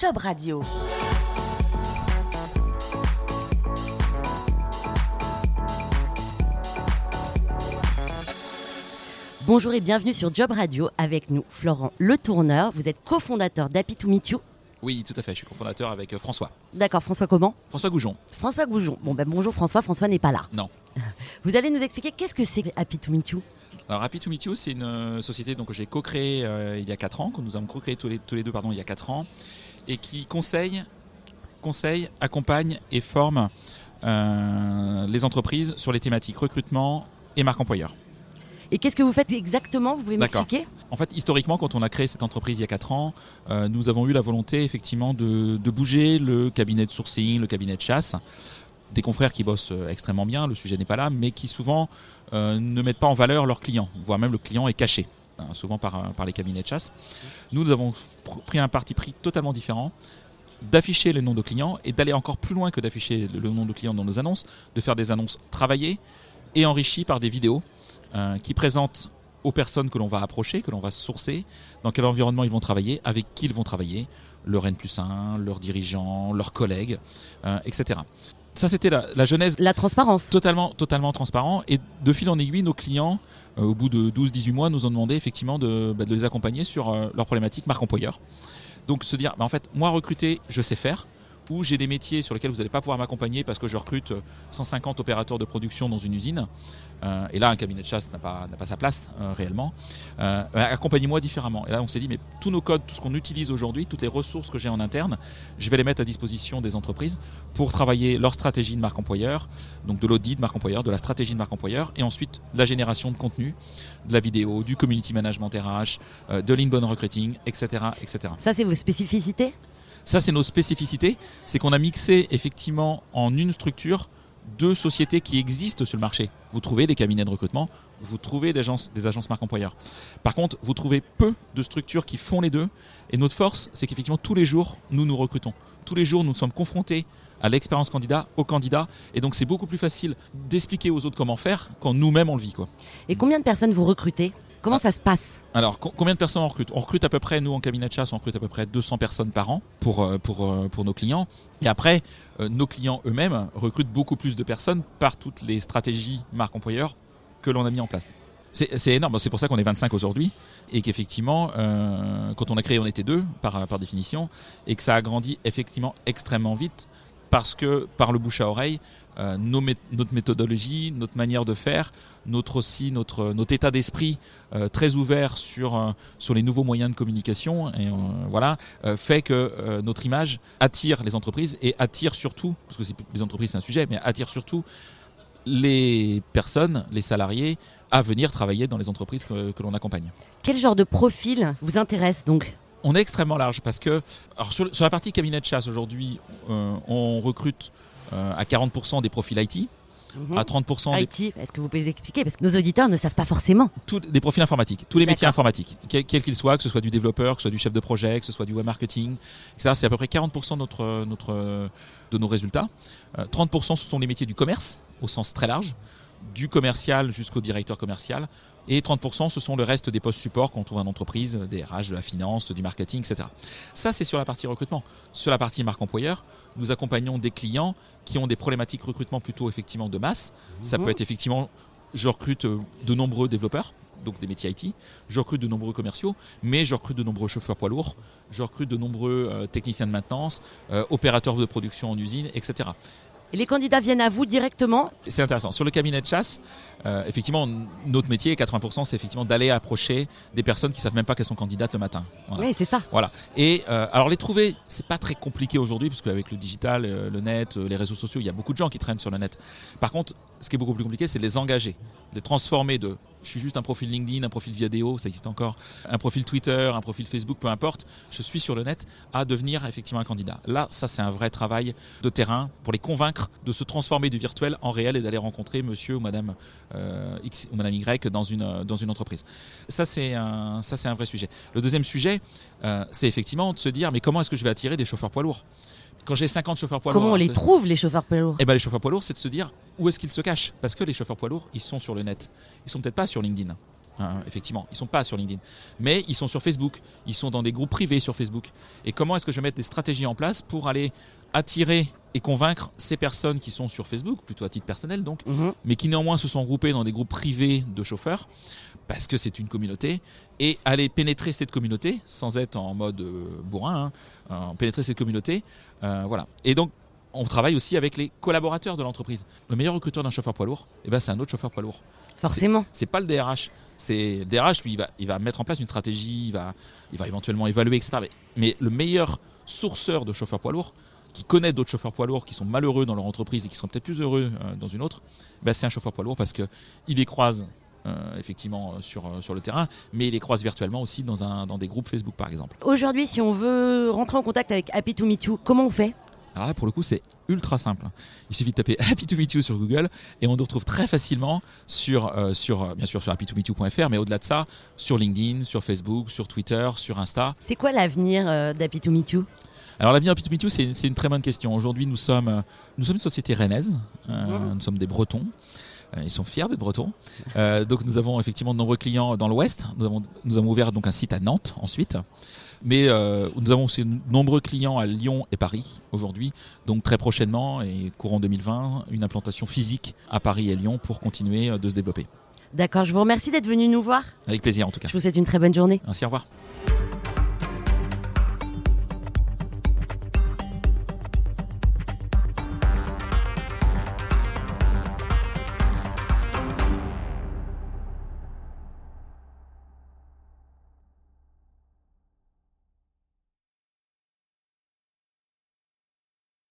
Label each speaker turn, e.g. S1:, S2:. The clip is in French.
S1: Job Radio. Bonjour et bienvenue sur Job Radio avec nous, Florent Le Tourneur. Vous êtes cofondateur d'Happy to Meet You.
S2: Oui, tout à fait. Je suis cofondateur avec euh, François.
S1: D'accord, François comment?
S2: François Goujon.
S1: François Goujon. Bon ben bonjour François, François n'est pas là.
S2: Non.
S1: Vous allez nous expliquer qu'est-ce que c'est Happy to Meet You?
S2: Alors Happy to Meet You, c'est une euh, société donc, que j'ai co-créée euh, il y a 4 ans, que nous avons co-créé tous les, tous les deux pardon, il y a 4 ans, et qui conseille, conseille accompagne et forme euh, les entreprises sur les thématiques recrutement et marque employeur.
S1: Et qu'est-ce que vous faites exactement? Vous pouvez m'expliquer?
S2: En fait, historiquement, quand on a créé cette entreprise il y a 4 ans, euh, nous avons eu la volonté effectivement de, de bouger le cabinet de sourcing, le cabinet de chasse. Des confrères qui bossent euh, extrêmement bien, le sujet n'est pas là, mais qui souvent euh, ne mettent pas en valeur leurs clients, voire même le client est caché, souvent par, les cabinets de chasse. Nous, avons pr- pris un parti pris totalement différent d'afficher le nom de clients et d'aller encore plus loin que d'afficher le le nom de clients dans nos annonces, de faire des annonces travaillées et enrichies par des vidéos euh, qui présentent aux personnes que l'on va approcher, que l'on va sourcer, dans quel environnement ils vont travailler, avec qui ils vont travailler, leur N plus 1, leurs dirigeants, leurs collègues, euh, etc. Ça, c'était la, la genèse
S1: La transparence.
S2: totalement, totalement transparent. Et de fil en aiguille, nos clients, euh, au bout de 12-18 mois, nous ont demandé effectivement de, bah, de les accompagner sur euh, leurs problématiques marque employeur. Donc se dire, bah, en fait, moi recruter, je sais faire. Ou j'ai des métiers sur lesquels vous n'allez pas pouvoir m'accompagner parce que je recrute euh, 150 opérateurs de production dans une usine. Euh, et là, un cabinet de chasse n'a pas, sa place euh, réellement. Euh, Accompagnez-moi différemment. Et là, on s'est dit, mais tous nos codes, tout ce qu'on utilise aujourd'hui, toutes les ressources que j'ai en interne, je vais les mettre à disposition des entreprises pour travailler leur stratégie de marque employeur, donc de l'audit de marque employeur, de la stratégie de marque employeur, et ensuite de la génération de contenu, de la vidéo, du community management RH, euh, de l'inbound recruiting, etc., etc.
S1: Ça, c'est vos spécificités?
S2: Ça, c'est nos spécificités. C'est qu'on a mixé effectivement en une structure deux sociétés qui existent sur le marché. Vous trouvez des cabinets de recrutement, vous trouvez des agences, des agences marque. Par contre, vous trouvez peu de structures qui font les deux. Et notre force, c'est qu'effectivement, tous les jours, nous nous recrutons. Tous les jours, nous sommes confrontés à l'expérience candidat, au candidat. Et donc, c'est beaucoup plus facile d'expliquer aux autres comment faire quand nous-mêmes on le vit.
S1: Et combien de personnes vous recrutez? Comment
S2: Ah.
S1: ça se passe
S2: Alors, co- combien de personnes on recrute On recrute à peu près, nous en cabinet de chasse, on recrute à peu près 200 personnes par an pour, euh, pour, euh, pour nos clients. Et après, euh, nos clients eux-mêmes recrutent beaucoup plus de personnes par toutes les stratégies marque employeur que l'on a mis en place. C'est c'est énorme, c'est pour ça qu'on est 25 aujourd'hui et qu'effectivement, euh, quand on a créé, on était deux par, par définition et que ça a grandi effectivement extrêmement vite parce que par le bouche à oreille, euh, notre méthodologie, notre manière de faire, notre aussi état d'esprit euh, très ouvert sur, euh, sur les nouveaux moyens de communication et voilà fait que notre image attire les entreprises et attire surtout parce que les entreprises c'est un sujet mais attire surtout les personnes, les salariés à venir travailler dans les entreprises que, que l'on accompagne.
S1: Quel genre de profil vous intéresse donc?
S2: On est extrêmement large parce que alors sur, sur la partie cabinet de chasse aujourd'hui, euh, on recrute euh, à 40% des profils IT,
S1: Mhm.
S2: à 30% des
S1: IT, est-ce que vous pouvez expliquer? Parce que nos auditeurs ne savent pas forcément.
S2: tous des profils informatiques, tous les métiers informatiques, quels qu'ils soient, que ce soit du développeur, que ce soit du chef de projet, que ce soit du web marketing, etc. C'est à peu près 40% de, notre, notre, de nos résultats. Euh, 30% ce sont les métiers du commerce, au sens très large, du commercial jusqu'au directeur commercial. Et 30% ce sont le reste des postes support quand on trouve en entreprise, des RH, de la finance, du marketing, etc. Ça, c'est sur la partie recrutement. Sur la partie marque employeur, nous accompagnons des clients qui ont des problématiques recrutement plutôt effectivement de masse. Ça
S1: Mhm.
S2: peut être effectivement je recrute euh, de nombreux développeurs, donc des métiers IT, je recrute de nombreux commerciaux, mais je recrute de nombreux chauffeurs poids lourds, je recrute de nombreux euh, techniciens de maintenance, euh, opérateurs de production en usine, etc.
S1: Et les candidats viennent à vous directement
S2: C'est intéressant. Sur le cabinet de chasse, euh, effectivement, notre métier, 80%, c'est effectivement d'aller approcher des personnes qui savent même pas qu'elles sont candidates le matin. Voilà.
S1: Oui, c'est ça.
S2: Voilà. Et euh, alors les trouver, c'est pas très compliqué aujourd'hui parce qu'avec le digital, euh, le net, les réseaux sociaux, il y a beaucoup de gens qui traînent sur le net. Par contre, ce qui est beaucoup plus compliqué, c'est de les engager, de les transformer de je suis juste un profil LinkedIn, un profil vidéo, ça existe encore, un profil Twitter, un profil Facebook, peu importe, je suis sur le net, à devenir effectivement un candidat. Là, ça c'est un vrai travail de terrain pour les convaincre de se transformer du virtuel en réel et d'aller rencontrer monsieur ou madame euh, X ou madame Y dans une, dans une entreprise. Ça c'est un, ça, c'est un vrai sujet. Le deuxième sujet, euh, c'est effectivement de se dire mais comment est-ce que je vais attirer des chauffeurs poids lourds? Quand j'ai 50 chauffeurs poids
S1: Comment
S2: lourds.
S1: on les trouve, les chauffeurs poids lourds?
S2: Eh ben, les chauffeurs poids lourds, c'est de se dire où est-ce qu'ils se cachent? Parce que les chauffeurs poids lourds, ils sont sur le net. Ils sont peut-être pas sur LinkedIn. hein, effectivement. Ils sont pas sur LinkedIn. Mais ils sont sur Facebook. Ils sont dans des groupes privés sur Facebook. Et comment est-ce que je vais mettre des stratégies en place pour aller attirer et convaincre ces personnes qui sont sur Facebook, plutôt à titre personnel donc,
S1: Mhm.
S2: mais qui néanmoins se sont groupées dans des groupes privés de chauffeurs, parce que c'est une communauté, et aller pénétrer cette communauté, sans être en mode euh, bourrin, hein, euh, pénétrer cette communauté, euh, voilà. Et donc, on travaille aussi avec les collaborateurs de l'entreprise. Le meilleur recruteur d'un chauffeur poids lourd, eh ben, c'est un autre chauffeur poids lourd.
S1: Forcément.
S2: C'est pas le DRH. C'est le DRH, lui, il va, il va mettre en place une stratégie, il va, il va éventuellement évaluer, etc. Mais, mais le meilleur sourceur de chauffeurs poids lourds, qui connaît d'autres chauffeurs poids lourds qui sont malheureux dans leur entreprise et qui sont peut-être plus heureux euh, dans une autre, ben, c'est un chauffeur poids lourd parce que il les croise euh, effectivement euh, sur, euh, sur le terrain, mais il les croise virtuellement aussi dans, un, dans des groupes Facebook par exemple.
S1: Aujourd'hui, si on veut rentrer en contact avec Happy to Meet You, comment on fait?
S2: Alors là, pour le coup, c'est ultra simple. Il suffit de taper Happy to Meet You sur Google et on nous retrouve très facilement sur, euh, sur euh, bien sûr, sur happytomeetyou.fr, mais au-delà de ça, sur LinkedIn, sur Facebook, sur Twitter, sur Insta.
S1: C'est quoi l'avenir euh, d'Happy to Meet You?
S2: Alors l'avenir Happy to c'est c'est une très bonne question. Aujourd'hui, nous sommes, euh, nous sommes une société rennaise. Euh,
S1: Mhm.
S2: Nous sommes des Bretons. Euh, Ils sont fiers d'être Bretons. Euh, donc nous avons effectivement de nombreux clients dans l'Ouest. Nous avons, nous avons ouvert donc un site à Nantes ensuite. Mais euh, nous avons aussi de nombreux clients à Lyon et Paris aujourd'hui. Donc très prochainement et courant 2020, une implantation physique à Paris et Lyon pour continuer de se développer.
S1: D'accord, je vous remercie d'être venu nous voir.
S2: Avec plaisir en tout cas.
S1: Je vous souhaite une très bonne journée.
S2: Merci, au revoir.